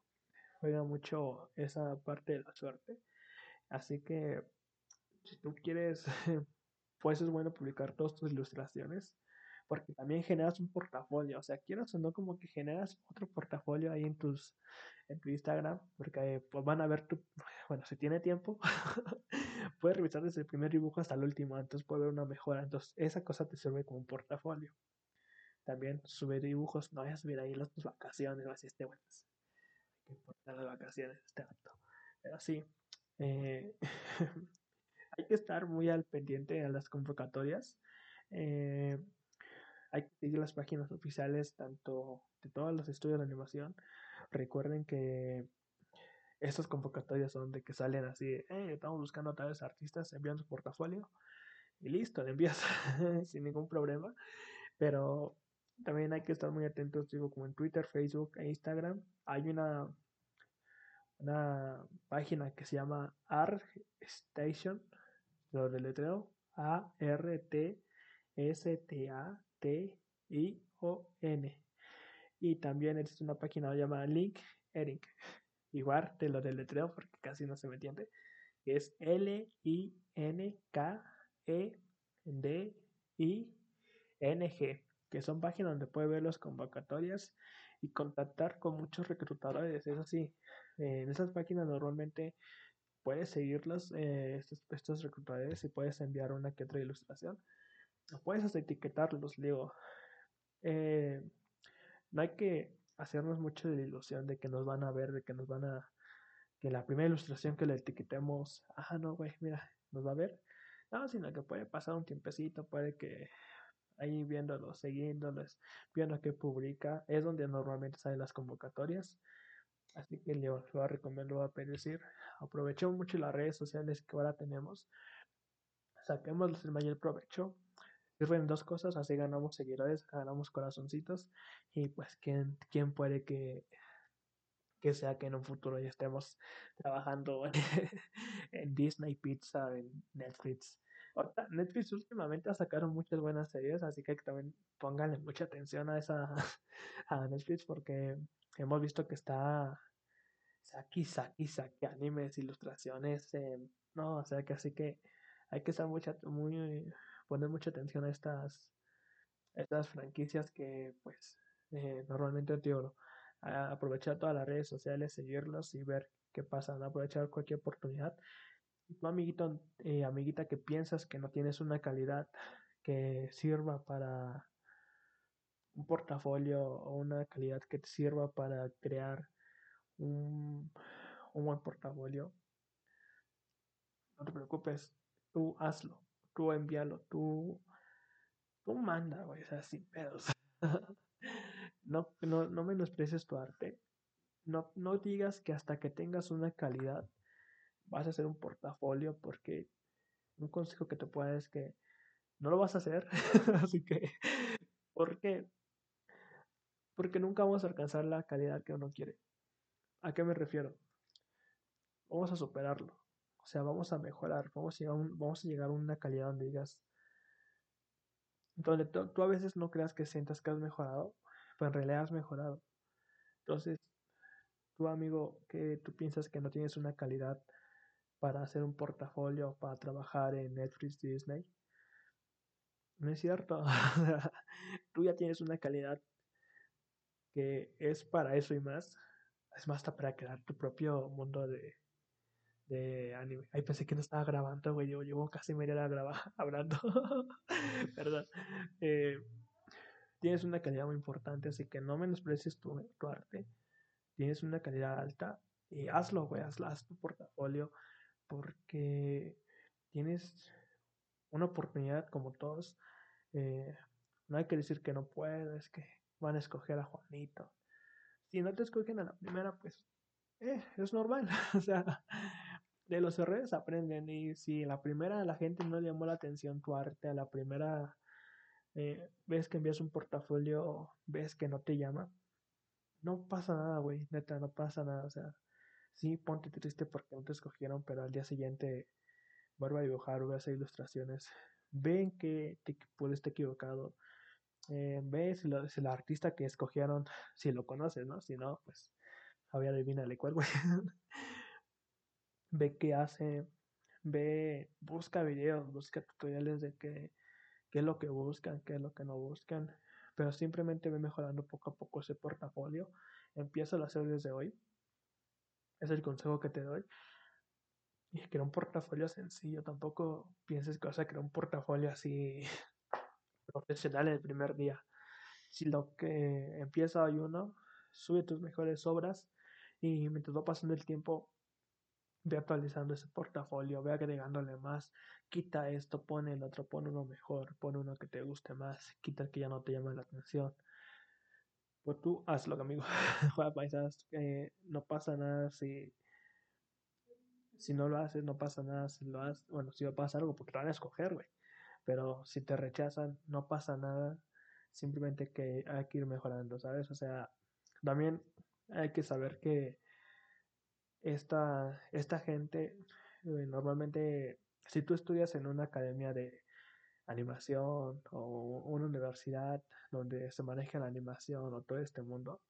juega mucho esa parte de la suerte, así que si tú quieres, pues es bueno publicar todas tus ilustraciones, porque también generas un portafolio, o sea, quieras o no como que generas otro portafolio ahí en tus en tu Instagram, porque pues van a ver tu, bueno, si tiene tiempo, puedes revisar desde el primer dibujo hasta el último, entonces puede ver una mejora, entonces esa cosa te sirve como un portafolio. También subir dibujos, no vayas a subir ahí las tus vacaciones, así este, bueno, pues, hay que las vacaciones este acto. Pero sí, eh, hay que estar muy al pendiente a las convocatorias. Eh, hay que seguir las páginas oficiales tanto de todos los estudios de animación. Recuerden que estas convocatorias son de que salen así, eh, estamos buscando a tales artistas, envían su portafolio y listo, le envías sin ningún problema. Pero también hay que estar muy atentos, digo, como en Twitter, Facebook e Instagram. Hay una, una página que se llama ArtStation, lo deletreo, A-R-T-S-T-A-T-I-O-N. Y también existe una página llamada Link Eric. Igual te lo deletreo porque casi no se me entiende. Es L-I-N-K-E-D-I-N-G. Que son páginas donde puedes ver las convocatorias y contactar con muchos reclutadores. Es así. en esas páginas normalmente puedes seguirlos, eh, estos, estos, reclutadores, y puedes enviar una que otra ilustración. puedes etiquetarlos, digo. Eh, no hay que hacernos mucho de la ilusión de que nos van a ver, de que nos van a, que la primera ilustración que le etiquetemos, ah, no, güey, mira, nos va a ver. No, sino que puede pasar un tiempecito, puede que ahí viéndolo, siguiéndolos, viendo que publica, es donde normalmente salen las convocatorias. Así que le lo voy a pedir, aprovechemos mucho las redes sociales que ahora tenemos, saquemos el mayor provecho, sirven dos cosas, así ganamos seguidores, ganamos corazoncitos y pues quién, quién puede que, que sea que en un futuro ya estemos trabajando en, Disney Pizza, en Netflix. Netflix últimamente ha sacado muchas buenas series, así que también pónganle mucha atención a esa a Netflix porque hemos visto que está Saki, Saki, Saki, animes, ilustraciones, eh, no, o sea que así que hay que estar mucha, muy, poner mucha atención a estas, estas franquicias que pues eh, normalmente digo, aprovechar todas las redes sociales, seguirlos y ver qué pasa, aprovechar cualquier oportunidad. Y tu amiguito, eh, amiguita que piensas que no tienes una calidad que sirva para un portafolio o una calidad que te sirva para crear un, un buen portafolio, no te preocupes, tú hazlo, tú envíalo, tú, tú manda, güey, o sea, sin pedos. no, no, no menosprecies tu arte. No, no digas que hasta que tengas una calidad vas a hacer un portafolio porque un consejo que te puedo es que no lo vas a hacer. Así que, ¿por qué? Porque nunca vamos a alcanzar la calidad que uno quiere. ¿A qué me refiero? Vamos a superarlo. O sea, vamos a mejorar. Vamos a llegar, vamos a, llegar a una calidad donde digas. Donde tú, a veces no creas que sientas que has mejorado, pero en realidad has mejorado. Entonces, tu amigo que tú piensas que no tienes una calidad para hacer un portafolio, para trabajar en Netflix Disney, no es cierto. tú ya tienes una calidad que es para eso y más. Es más, hasta para crear tu propio mundo de, de anime. Ay, pensé que no estaba grabando, güey. Yo llevo casi media hora grabando, hablando. Perdón. Eh, tienes una calidad muy importante, así que no menosprecies tu, tu arte. Tienes una calidad alta y hazlo, güey. Haz, haz tu portafolio porque tienes una oportunidad como todos. Eh, no hay que decir que no puedes, que van a escoger a Juanito. Si no te escogen a la primera, pues eh, es normal. o sea, de los errores aprenden. Y si la primera la gente no le llamó la atención tu arte, a la primera eh, ves que envías un portafolio, ves que no te llama, no pasa nada, güey. Neta, no pasa nada. O sea, sí, ponte triste porque no te escogieron, pero al día siguiente vuelve a dibujar, vuelve a hacer ilustraciones. Ven que te, puedes estar equivocado. Eh, ve si, lo, el artista que escogieron, si lo conoces, ¿no? Si no, pues, había adivínale cuál, güey. ve qué hace, ve, busca videos, busca tutoriales de qué, qué es lo que buscan, qué es lo que no buscan, pero simplemente ve mejorando poco a poco ese portafolio. Empieza a hacer desde hoy. Es el consejo que te doy. Y crea un portafolio sencillo. Tampoco pienses que vas a crear un portafolio así profesional el primer día. Si lo que empieza hoy uno, sube tus mejores obras y mientras va pasando el tiempo, ve actualizando ese portafolio, ve agregándole más, quita esto, pone el otro, pone uno mejor, pone uno que te guste más, quita el que ya no te llama la atención. Pues tú hazlo, amigo. Juega paisas, eh, no pasa nada si, si no lo haces, no pasa nada si lo haces. Bueno, si va a pasar algo porque te van a escoger, güey. Pero si te rechazan, no pasa nada. Simplemente que hay que ir mejorando, ¿sabes? O sea, también hay que saber que esta, esta gente, eh, normalmente, si tú estudias en una academia de animación o una universidad donde se maneja la animación o todo este mundo,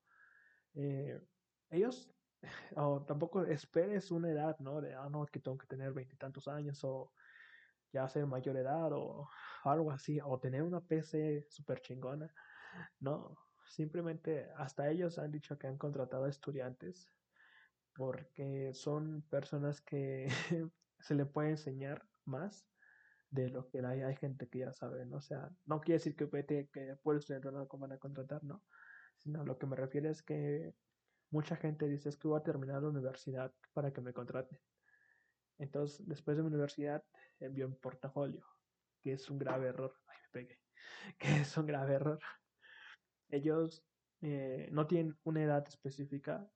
eh, ellos, tampoco esperes una edad, ¿no? De, ah, no, que tengo que tener veintitantos años o ya ser mayor edad o algo así, o tener una PC súper chingona. No, simplemente hasta ellos han dicho que han contratado estudiantes porque son personas que se le puede enseñar más de lo que hay, hay gente que ya sabe, ¿no? O sea, no quiere decir que vete, que puedes estudiar no van a contratar, ¿no? sino lo que me refiero es que mucha gente dice es que voy a terminar la universidad para que me contraten. Entonces, después de mi universidad, envío un portafolio, que es un grave error. Ay, me pegué. Que es un grave error. Ellos eh, no tienen una edad específica.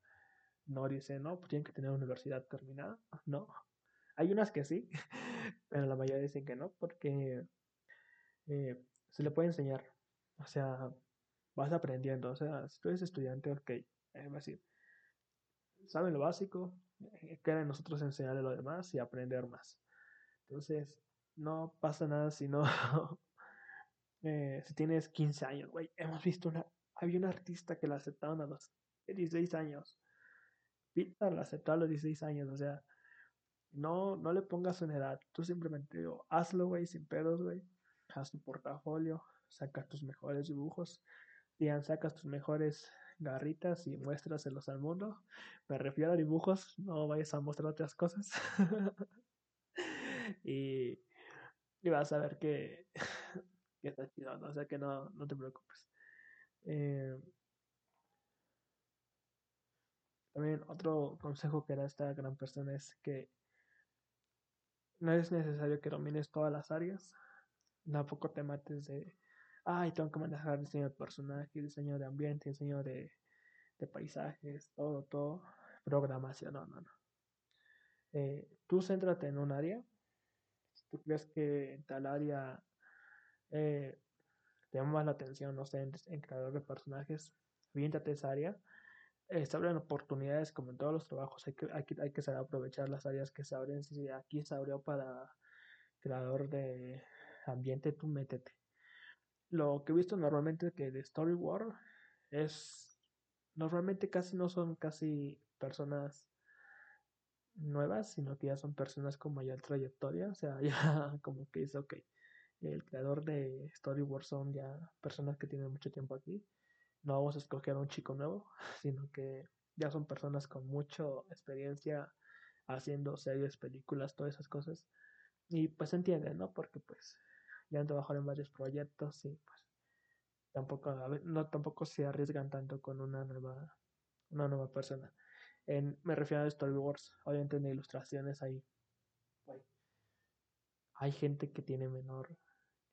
No dicen, no, pues tienen que tener universidad terminada. No. Hay unas que sí, pero la mayoría dicen que no, porque eh, se le puede enseñar. O sea, vas aprendiendo. O sea, si tú eres estudiante, ok, eh, va a decir, saben lo básico, eh, queda en nosotros enseñarle lo demás y aprender más. Entonces, no pasa nada si no, eh, si tienes 15 años, güey, hemos visto una, había un artista que la aceptaron a los 16 años. Pita la aceptaron a los 16 años, o sea, no, no le pongas una edad, tú simplemente digo, hazlo, güey, sin pedos, güey, haz tu portafolio, saca tus mejores dibujos, digan, sacas tus mejores garritas y muéstraselos al mundo. Me refiero a dibujos, no vayas a mostrar otras cosas. y, y, vas a ver que, que está chido, ¿no? o sea que no, no te preocupes. Eh, otro consejo que da esta gran persona es que no es necesario que domines todas las áreas, tampoco te mates de ay, tengo que manejar diseño de personaje, diseño de ambiente, diseño de, paisajes, todo, todo, programación, no, no, no. Eh, tú céntrate en un área, si tú crees que tal área eh, te llama más la atención, no sé, en, creador de personajes, viéntate esa área. Eh, se abren oportunidades como en todos los trabajos, hay que, hay que, hay que saber aprovechar las áreas que se abren. Si aquí se abrió para creador de ambiente, tú métete lo que he visto normalmente que de Storyboard es normalmente casi no son casi personas nuevas, sino que ya son personas con mayor trayectoria, o sea, ya como que es ok. El creador de Storyboard son ya personas que tienen mucho tiempo aquí. No vamos a escoger a un chico nuevo, sino que ya son personas con mucha experiencia haciendo series, películas, todas esas cosas. Y pues entienden, ¿no? Porque pues ya han trabajado en varios proyectos y pues tampoco, no, tampoco se arriesgan tanto con una nueva, una nueva persona. En, me refiero a storyboards, obviamente en ilustraciones hay, hay gente que tiene menor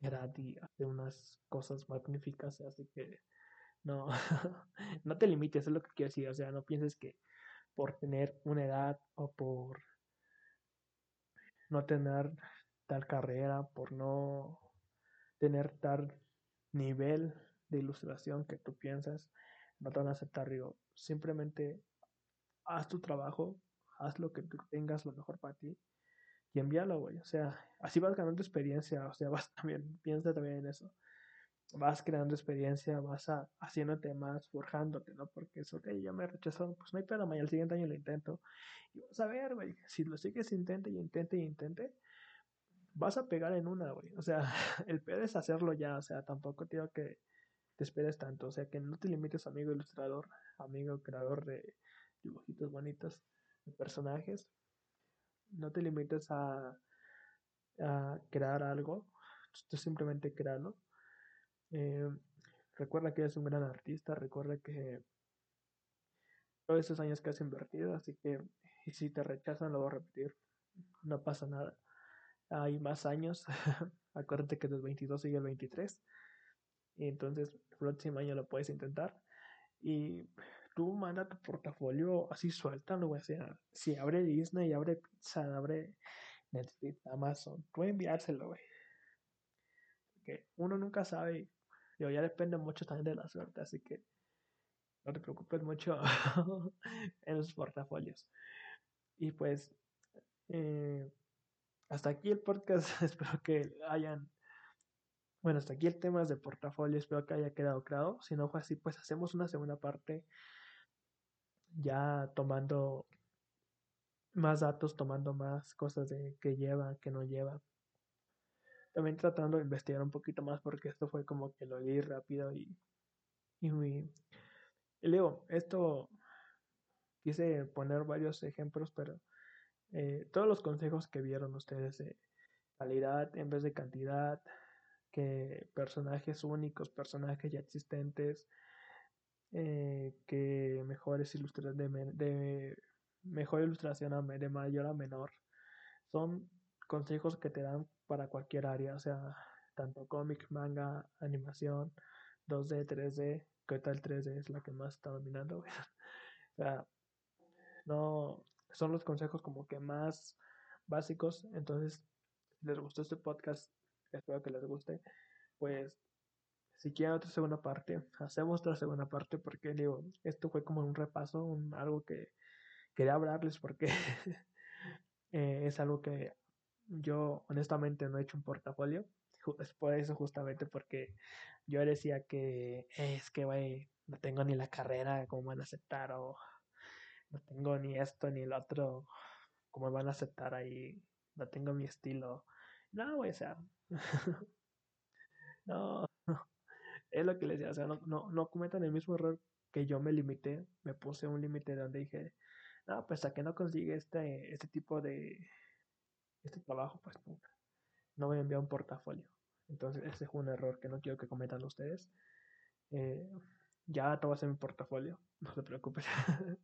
edad y hace unas cosas magníficas, así que no, no te limites, es lo que quiero decir, o sea, no pienses que por tener una edad o por no tener tal carrera, por no tener tal nivel de ilustración que tú piensas, no te van a aceptar. Digo, simplemente haz tu trabajo, haz lo que tú tengas lo mejor para ti y envíalo, güey. O sea, así vas ganando experiencia, o sea, vas también, piensa también en eso. Vas creando experiencia, vas a, haciéndote más, forjándote, ¿no? Porque es, ok, ya me rechazaron, pues no hay pena, y el siguiente año lo intento. Y vas a ver, güey, si lo sigues, intente y intente y intente, vas a pegar en una, güey. O sea, el peor es hacerlo ya, o sea, tampoco digo que te esperes tanto, o sea, que no te limites, amigo ilustrador, amigo creador de dibujitos bonitos, de personajes. No te limites a, a crear algo, tú simplemente créalo. Eh, recuerda que eres un gran artista, recuerda que todos esos años que has invertido, así que si te rechazan lo voy a repetir, no pasa nada hay más años. Acuérdate que del 22 sigue el 23. Y entonces el próximo año lo puedes intentar. Y tú manda tu portafolio así, suéltalo. O sea, si abre Disney, abre Pizza, abre Netflix, Amazon, tú enviárselo, güey. Porque uno nunca sabe. Yo, ya depende mucho también de la suerte, así que no te preocupes mucho en los portafolios. Y pues, eh, hasta aquí el podcast. espero que hayan. Bueno, hasta aquí el tema de portafolio. Espero que haya quedado claro. Si no fue así, pues hacemos una segunda parte. Ya tomando más datos, tomando más cosas de que lleva, que no lleva. También tratando de investigar un poquito más porque esto fue como que lo leí rápido y, y, y, y luego, esto quise poner varios ejemplos, pero eh, todos los consejos que vieron ustedes de calidad en vez de cantidad, que personajes únicos, personajes ya existentes, eh, que mejores ilustraciones de, de, mejor ilustración de mayor a menor. Son consejos que te dan para cualquier área, o sea, tanto cómic, manga, animación, 2D, 3D, que tal 3D es la que más está dominando. o sea, no son los consejos como que más básicos. Entonces, si les gustó este podcast, espero que les guste. Pues, si quieren otra segunda parte, hacemos otra segunda parte porque digo, esto fue como un repaso, un, algo que quería hablarles porque eh, es algo que yo honestamente no he hecho un portafolio. Es por eso justamente porque yo decía que es que, güey, no tengo ni la carrera, como van a aceptar? O no tengo ni esto ni el otro, ¿cómo van a aceptar ahí? No tengo mi estilo. No, güey, o sea, no, es lo que les decía, o sea, no, no, no cometan el mismo error que yo me limité, me puse un límite donde dije, no, pues a que no consigue este, este tipo de, este trabajo, pues nunca, no voy a enviar un portafolio. Entonces, ese fue un error que no quiero que cometan ustedes. Eh, ya te voy a hacer mi portafolio, no se preocupen.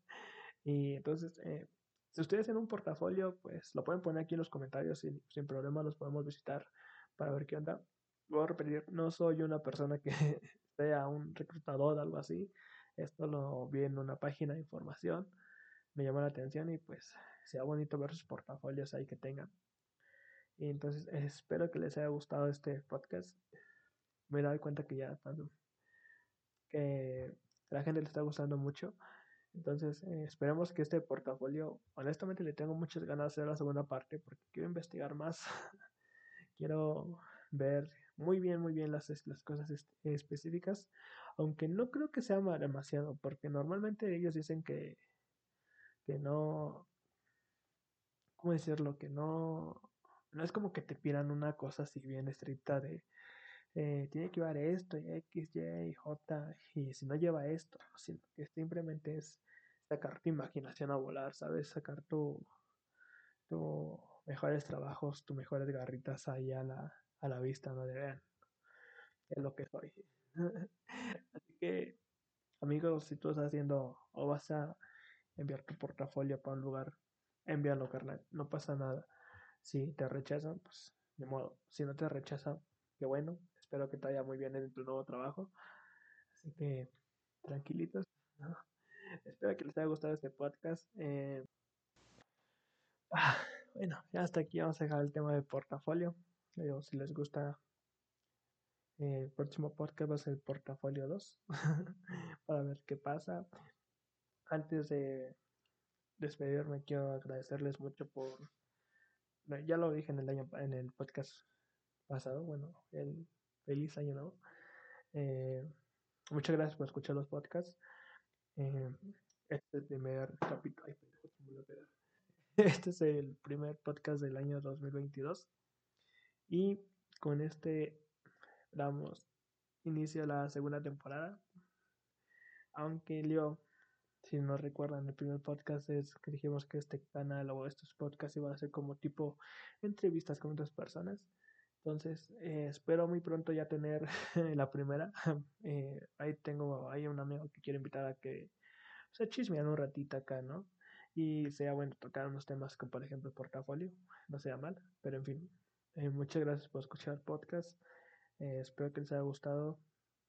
y entonces, eh, si ustedes tienen un portafolio, pues lo pueden poner aquí en los comentarios sin, sin problema, los podemos visitar para ver qué onda. Voy a repetir, no soy una persona que sea un reclutador o algo así. Esto lo vi en una página de información, me llama la atención y pues sea bonito ver sus portafolios ahí que tengan. Y entonces espero que les haya gustado este podcast. Me he dado cuenta que ya tanto que la gente le está gustando mucho. Entonces, eh, esperemos que este portafolio, honestamente le tengo muchas ganas de hacer la segunda parte porque quiero investigar más. quiero ver muy bien, muy bien las, las cosas específicas, aunque no creo que sea demasiado, porque normalmente ellos dicen que, que no, ¿cómo decirlo? Que no, no es como que te pidan una cosa así bien estricta de eh, tiene que llevar esto y X, Y, J y si no lleva esto, sino que simplemente es sacar tu imaginación a volar, ¿sabes? Sacar tu, tu mejores trabajos, tus mejores garritas ahí a la, a la vista, no de vean, es lo que soy. Así que, amigos, si tú estás haciendo o vas a enviar tu portafolio para un lugar, envíalo, carnal, no pasa nada. Si te rechazan, pues de modo. Si no te rechazan, qué bueno. Espero que te vaya muy bien en tu nuevo trabajo. Así que tranquilitos. Espero que les haya gustado este podcast. Eh, ah, bueno, ya hasta aquí vamos a dejar el tema del portafolio. si les gusta, eh, el próximo podcast va a ser el portafolio 2 para ver qué pasa. Antes de despedirme, quiero agradecerles mucho por ya lo dije en el año en el podcast pasado, bueno, el feliz año nuevo. Eh, muchas gracias por escuchar los podcasts. Eh, este es el primer capítulo. Este es el primer podcast del año 2022. Y con este damos inicio a la segunda temporada. Aunque yo si no recuerdan, el primer podcast es que dijimos que este canal o estos podcasts iban a ser como tipo entrevistas con otras personas. Entonces, eh, espero muy pronto ya tener la primera. Eh, ahí tengo, hay un amigo que quiere invitar a que se chismean un ratito acá, ¿no? Y sea bueno tocar unos temas como por ejemplo portafolio, no sea mal, pero en fin, eh, muchas gracias por escuchar el podcast. espero que les haya gustado.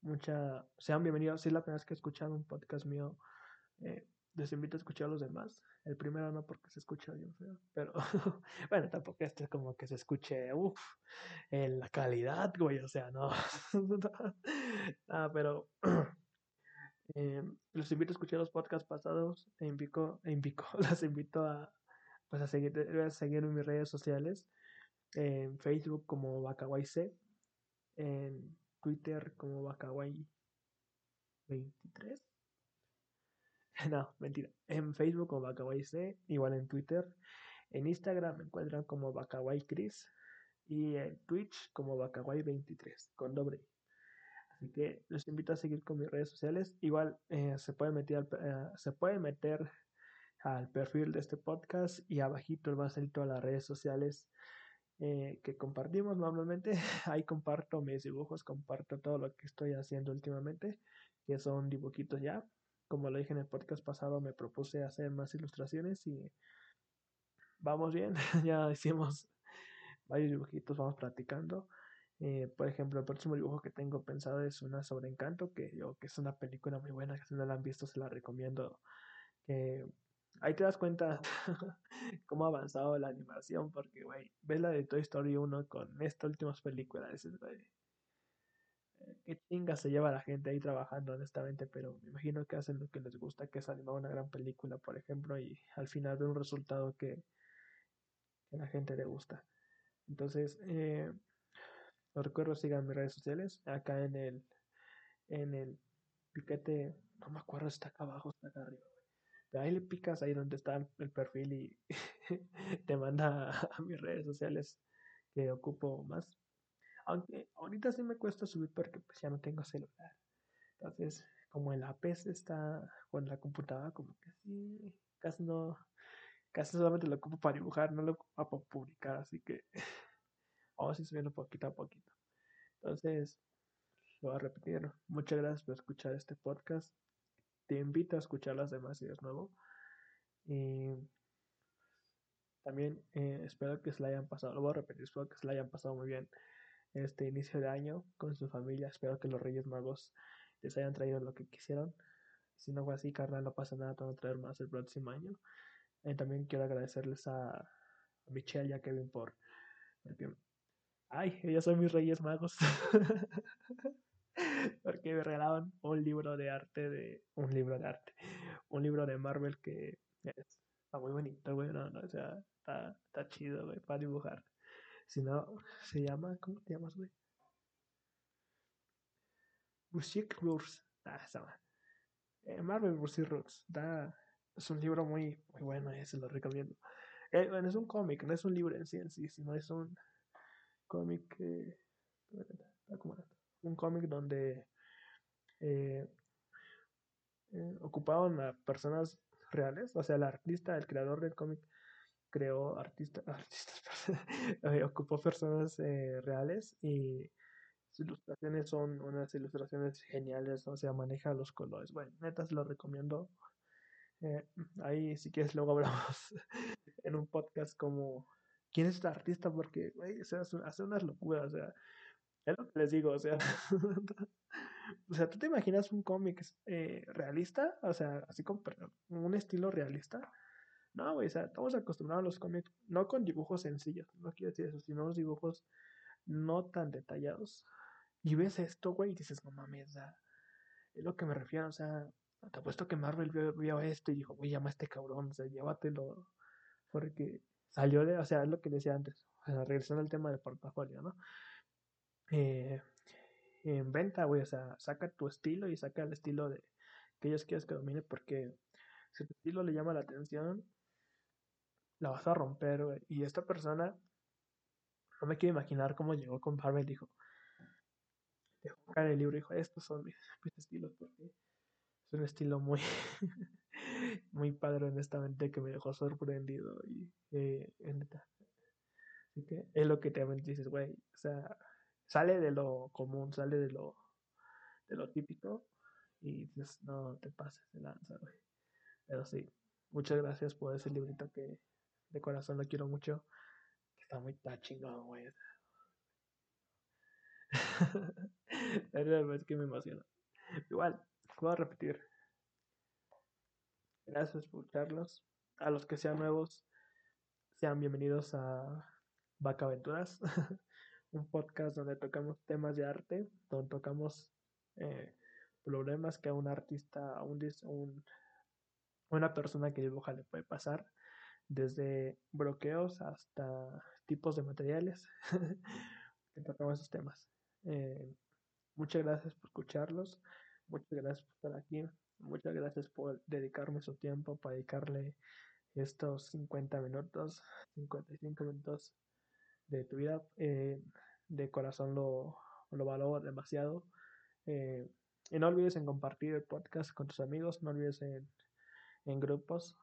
Mucha, sean bienvenidos. Si es la primera vez que escuchan un podcast mío, eh, les invito a escuchar a los demás. El primero no porque se escucha bien feo, pero bueno, tampoco este es como que se escuche, uff, en la calidad, güey, o sea, no. ah, pero eh, los invito a escuchar los podcasts pasados e invito, e invito, invito a, pues a seguir, a seguir en mis redes sociales, en Facebook como C en Twitter como Bacaway23 No, mentira. En Facebook como Bacaway C, igual en Twitter. En Instagram me encuentran como Bacaway Chris y en Twitch como Bacaway23 con doble. Así que los invito a seguir con mis redes sociales. Igual eh, se puede meter eh, se puede meter al perfil de este podcast y abajito va a salir todas las redes sociales eh, que compartimos normalmente. Ahí comparto mis dibujos, comparto todo lo que estoy haciendo últimamente que son dibujitos ya. Como lo dije en el podcast pasado, me propuse hacer más ilustraciones y vamos bien. ya hicimos varios dibujitos, vamos practicando. Eh, por ejemplo, el próximo dibujo que tengo pensado es una sobre Encanto, que yo que es una película muy buena, que si no la han visto se la recomiendo. Que ahí te das cuenta cómo ha avanzado la animación, porque, güey, ves la de Toy Story 1 con estas últimas películas, güey, eh, qué chinga se lleva la gente ahí trabajando, honestamente, pero me imagino que hacen lo que les gusta, que es animar una gran película, por ejemplo, y al final de un resultado que, a la gente le gusta. Entonces, eh, los recuerdo, sigan mis redes sociales, acá en el, en el piquete, no me acuerdo, está acá abajo, está acá arriba ahí le picas ahí donde está el perfil y te manda a mis redes sociales que ocupo más. Aunque ahorita sí me cuesta subir porque pues ya no tengo celular. Entonces, como el APS está con la computadora, como que sí, casi no, casi solamente lo ocupo para dibujar, no lo ocupo para publicar, así que vamos a ir subiendo poquito a poquito. Entonces, lo voy a repetir. Muchas gracias por escuchar este podcast te invito a escuchar las demás si es nuevo. Y también eh, espero que se la hayan pasado, lo voy a repetir, espero que se la hayan pasado muy bien este inicio de año con su familia. Espero que los Reyes Magos les hayan traído lo que quisieron. Si no fue así, carnal, no pasa nada, te van a traer más el próximo año. Y también quiero agradecerles a, Michelle y a Kevin por. Porque, ay, ellos son mis Reyes Magos. porque me regalaban un libro de arte de un libro de arte un libro de Marvel que está muy bonito güey no, no o sea está, está chido güey para dibujar si no se llama cómo te llamas güey Bushik Roots ah esa eh, Marvel Bushik Roots da es un libro muy muy bueno eh, se lo recomiendo. Eh, bueno, es un cómic no es un libro en sí en sí sino es un cómic eh, está un cómic donde ocupaban a personas reales, o sea, el artista, el creador del cómic creó artistas, artistas eh, ocupó personas reales y sus ilustraciones son unas ilustraciones geniales, o sea, maneja los colores. Bueno, neta, se lo recomiendo. ahí, si quieres, luego hablamos en un podcast como quién es este artista, porque, güey, o sea, hace unas locuras, o sea, es lo que les digo, o sea, o sea, ¿tú te imaginas un cómic eh, realista? O sea, así con un estilo realista. No, güey, o sea, estamos acostumbrados a los cómics, no con dibujos sencillos, no quiero decir eso, sino los dibujos no tan detallados. Y ves esto, güey, y dices, no mames, es lo que me refiero, o sea, te apuesto que Marvel vio, esto y dijo, güey, llama a este cabrón, o sea, llévatelo, porque salió de, o sea, es lo que decía antes, o sea, regresando al tema del portafolio, ¿no? eh, en venta, güey. O sea, saca tu estilo y saca el estilo de que ellos quieres que domine, porque si tu estilo le llama la atención, la vas a romper, güey. Y esta persona, no me quiero imaginar cómo llegó con Marvel dijo, dejó caer el libro y dijo, estos son mis, estilos, porque es un estilo muy, muy padre, honestamente, que me dejó sorprendido. Y, eh, Así que es lo que te dices, güey, o sea, sale de lo común, sale de lo, de lo típico y dices, no te pases de lanza, güey. Pero sí, muchas gracias por ese librito que de corazón lo quiero mucho. Está muy chingón, güey. La verdad es que me emociona. Igual, voy a repetir. Gracias por escucharlos. A los que sean nuevos, sean bienvenidos a Vaca Aventuras. un podcast donde tocamos temas de arte, donde tocamos eh, problemas que a un artista, a un, una persona que dibuja le puede pasar, desde bloqueos hasta tipos de materiales que tocamos esos temas. Eh, muchas gracias por escucharlos, muchas gracias por estar aquí, muchas gracias por dedicarme su tiempo, para dedicarle estos 50 minutos, 55 minutos de tu vida. Eh, de corazón lo, lo valoro demasiado. Eh, y no olvides en compartir el podcast con tus amigos, no olvides en, en grupos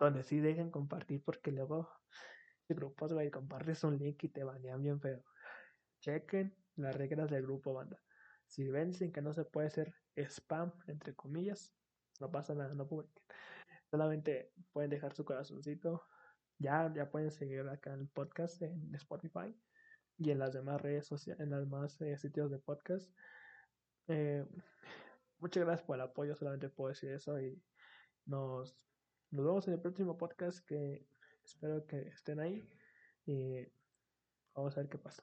donde sí dejen compartir porque luego en grupos, güey, compartes un link y te banean bien feo. Chequen las reglas del grupo, banda. Si ven sin que no se puede hacer spam, entre comillas, no pasa nada, no publiquen. Solamente pueden dejar su corazoncito. Ya, ya pueden seguir acá en el podcast en Spotify y en las demás redes sociales, en los demás eh, sitios de podcast. Eh, muchas gracias por el apoyo, solamente puedo decir eso y nos, nos vemos en el próximo podcast que espero que estén ahí y vamos a ver qué pasa.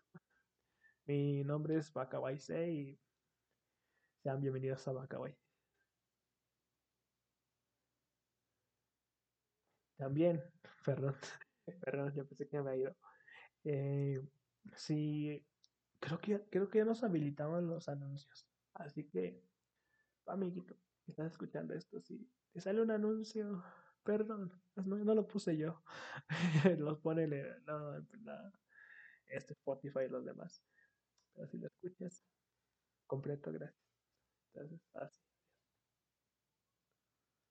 Mi nombre es Bacabay y sean bienvenidos a Bacabay. También, perdón, perdón, yo pensé que me había ido. Eh, sí, creo que, creo que ya nos habilitaban los anuncios. Así que, amiguito, estás escuchando esto, si te sale un anuncio, perdón, no, lo puse yo. los pone, no, no, este Spotify y los demás. Pero si lo escuchas, completo, gracias. Entonces, así.